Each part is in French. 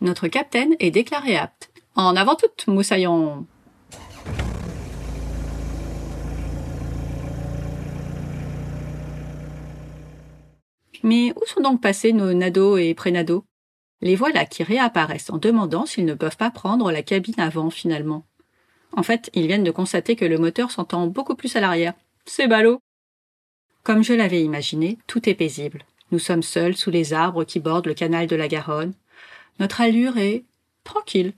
Notre capitaine est déclaré apte. En avant toute, moussaillon Mais où sont donc passés nos nados et prénados? Les voilà qui réapparaissent en demandant s'ils ne peuvent pas prendre la cabine avant finalement. En fait, ils viennent de constater que le moteur s'entend beaucoup plus à l'arrière. C'est ballot Comme je l'avais imaginé, tout est paisible. Nous sommes seuls sous les arbres qui bordent le canal de la Garonne. Notre allure est tranquille.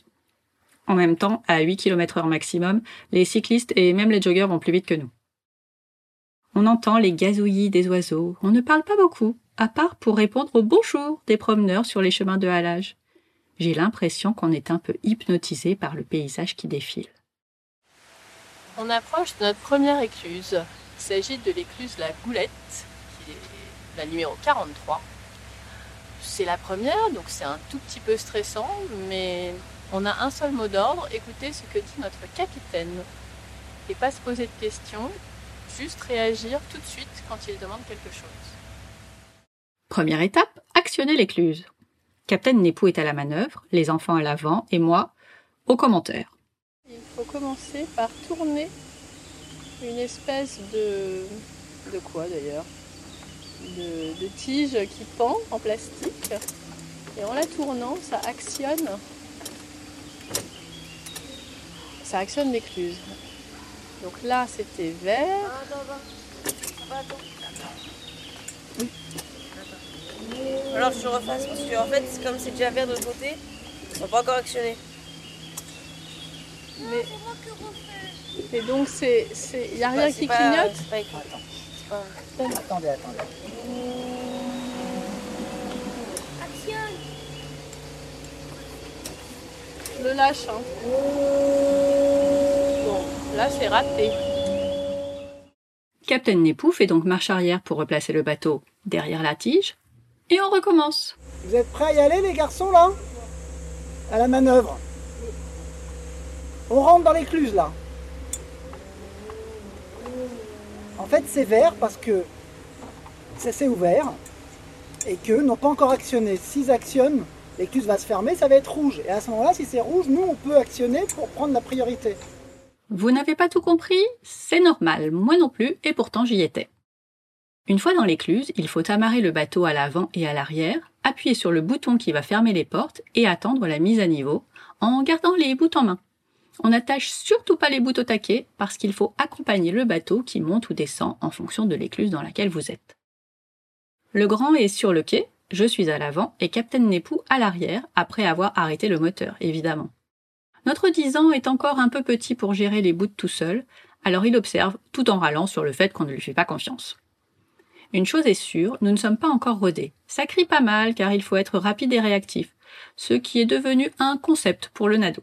En même temps, à 8 km heure maximum, les cyclistes et même les joggeurs vont plus vite que nous. On entend les gazouillis des oiseaux. On ne parle pas beaucoup, à part pour répondre au bonjour des promeneurs sur les chemins de halage. J'ai l'impression qu'on est un peu hypnotisé par le paysage qui défile. On approche de notre première écluse. Il s'agit de l'écluse La Goulette, qui est la numéro 43. C'est la première, donc c'est un tout petit peu stressant, mais on a un seul mot d'ordre, écoutez ce que dit notre capitaine. Et pas se poser de questions, juste réagir tout de suite quand il demande quelque chose. Première étape, actionner l'écluse. Captain Nepou est à la manœuvre, les enfants à l'avant et moi aux commentaires. Il faut commencer par tourner une espèce de. de quoi d'ailleurs? De, de tige qui pend en plastique. Et en la tournant, ça actionne. Ça actionne l'écluse. Donc là, c'était vert. Alors je refasse parce que en fait, comme c'est déjà vert de l'autre côté, ils sont pas encore actionnés. Mais... Et donc, c'est, il n'y a rien Bah, qui c'est pas- clignote pas Attendez, attendez. Je le lâche. hein. Bon, là, c'est raté. Captain Nepou fait donc marche arrière pour replacer le bateau derrière la tige et on recommence. Vous êtes prêts à y aller, les garçons, là? À la manœuvre. On rentre dans l'écluse, là. En fait, c'est vert parce que ça s'est ouvert et qu'eux n'ont pas encore actionné. S'ils actionnent, l'écluse va se fermer, ça va être rouge. Et à ce moment-là, si c'est rouge, nous, on peut actionner pour prendre la priorité. Vous n'avez pas tout compris? C'est normal, moi non plus, et pourtant j'y étais. Une fois dans l'écluse, il faut amarrer le bateau à l'avant et à l'arrière, appuyer sur le bouton qui va fermer les portes et attendre la mise à niveau en gardant les bouts en main. On n'attache surtout pas les bouts au taquet parce qu'il faut accompagner le bateau qui monte ou descend en fonction de l'écluse dans laquelle vous êtes. Le grand est sur le quai, je suis à l'avant et Captain Nepou à l'arrière après avoir arrêté le moteur, évidemment. Notre 10 ans est encore un peu petit pour gérer les bouts tout seul, alors il observe tout en râlant sur le fait qu'on ne lui fait pas confiance. Une chose est sûre, nous ne sommes pas encore rodés. Ça crie pas mal car il faut être rapide et réactif, ce qui est devenu un concept pour le nado.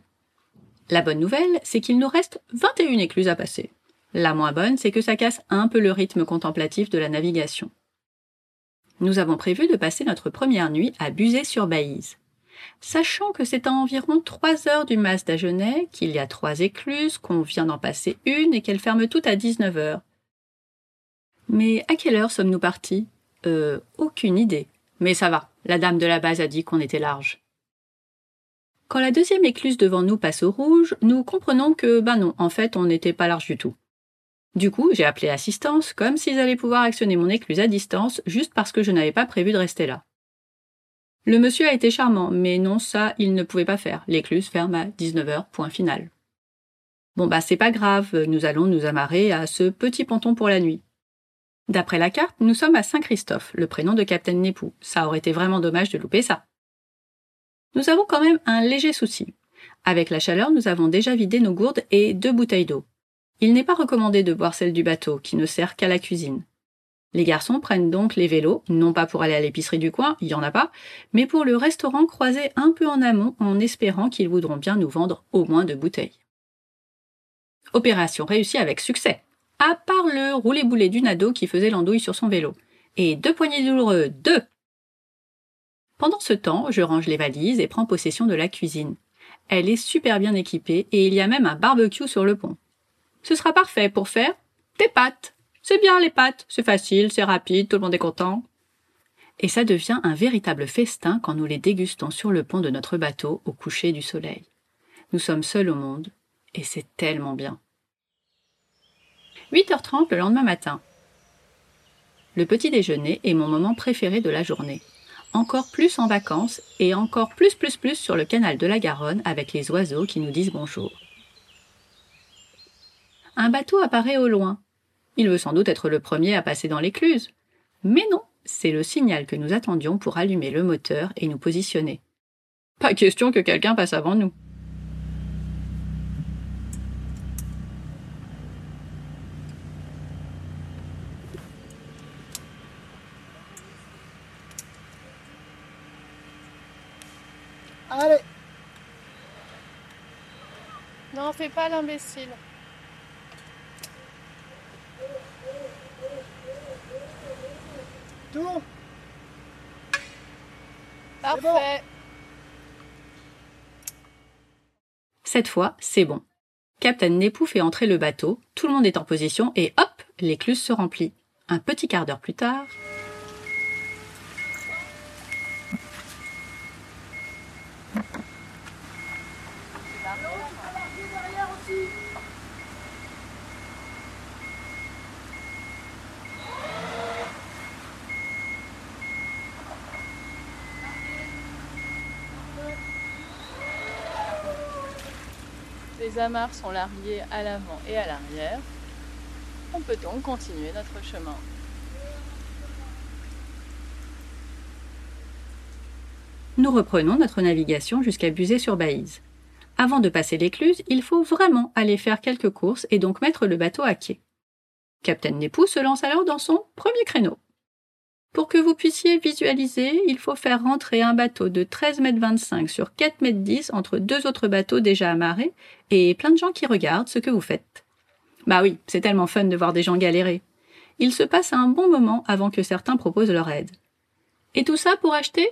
La bonne nouvelle, c'est qu'il nous reste 21 écluses à passer. La moins bonne, c'est que ça casse un peu le rythme contemplatif de la navigation. Nous avons prévu de passer notre première nuit à Buzet-sur-Baïse. Sachant que c'est à environ 3 heures du mas d'Agenais, qu'il y a trois écluses, qu'on vient d'en passer une et qu'elles ferment toutes à 19 heures. Mais à quelle heure sommes-nous partis? Euh, aucune idée. Mais ça va, la dame de la base a dit qu'on était large. Quand la deuxième écluse devant nous passe au rouge, nous comprenons que, ben non, en fait, on n'était pas large du tout. Du coup, j'ai appelé assistance, comme s'ils allaient pouvoir actionner mon écluse à distance, juste parce que je n'avais pas prévu de rester là. Le monsieur a été charmant, mais non, ça, il ne pouvait pas faire. L'écluse ferme à 19h, point final. Bon bah c'est pas grave, nous allons nous amarrer à ce petit ponton pour la nuit. D'après la carte, nous sommes à Saint-Christophe, le prénom de Captain Nepou. Ça aurait été vraiment dommage de louper ça. Nous avons quand même un léger souci. Avec la chaleur, nous avons déjà vidé nos gourdes et deux bouteilles d'eau. Il n'est pas recommandé de boire celle du bateau, qui ne sert qu'à la cuisine. Les garçons prennent donc les vélos, non pas pour aller à l'épicerie du coin, il y en a pas, mais pour le restaurant croisé un peu en amont en espérant qu'ils voudront bien nous vendre au moins deux bouteilles. Opération réussie avec succès. À part le roulé-boulé du nado qui faisait l'andouille sur son vélo. Et deux poignées douloureux, deux! Pendant ce temps, je range les valises et prends possession de la cuisine. Elle est super bien équipée et il y a même un barbecue sur le pont. Ce sera parfait pour faire des pâtes. C'est bien les pâtes, c'est facile, c'est rapide, tout le monde est content. Et ça devient un véritable festin quand nous les dégustons sur le pont de notre bateau au coucher du soleil. Nous sommes seuls au monde, et c'est tellement bien. 8h30 le lendemain matin. Le petit déjeuner est mon moment préféré de la journée. Encore plus en vacances et encore plus plus plus sur le canal de la Garonne avec les oiseaux qui nous disent bonjour. Un bateau apparaît au loin. Il veut sans doute être le premier à passer dans l'écluse. Mais non, c'est le signal que nous attendions pour allumer le moteur et nous positionner. Pas question que quelqu'un passe avant nous. Allez, Non, fais pas l'imbécile. tourne. Parfait. Cette fois, c'est bon. Captain Nepou fait entrer le bateau, tout le monde est en position et hop, l'écluse se remplit. Un petit quart d'heure plus tard, Les amarres sont larguées à l'avant et à l'arrière. On peut donc continuer notre chemin. nous reprenons notre navigation jusqu'à Buzet-sur-Baïse. Avant de passer l'écluse, il faut vraiment aller faire quelques courses et donc mettre le bateau à quai. Captain Nepou se lance alors dans son premier créneau. Pour que vous puissiez visualiser, il faut faire rentrer un bateau de 13,25 m sur 4,10 m entre deux autres bateaux déjà amarrés et plein de gens qui regardent ce que vous faites. Bah oui, c'est tellement fun de voir des gens galérer. Il se passe un bon moment avant que certains proposent leur aide. Et tout ça pour acheter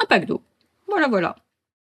un pack d'eau. Voilà, voilà.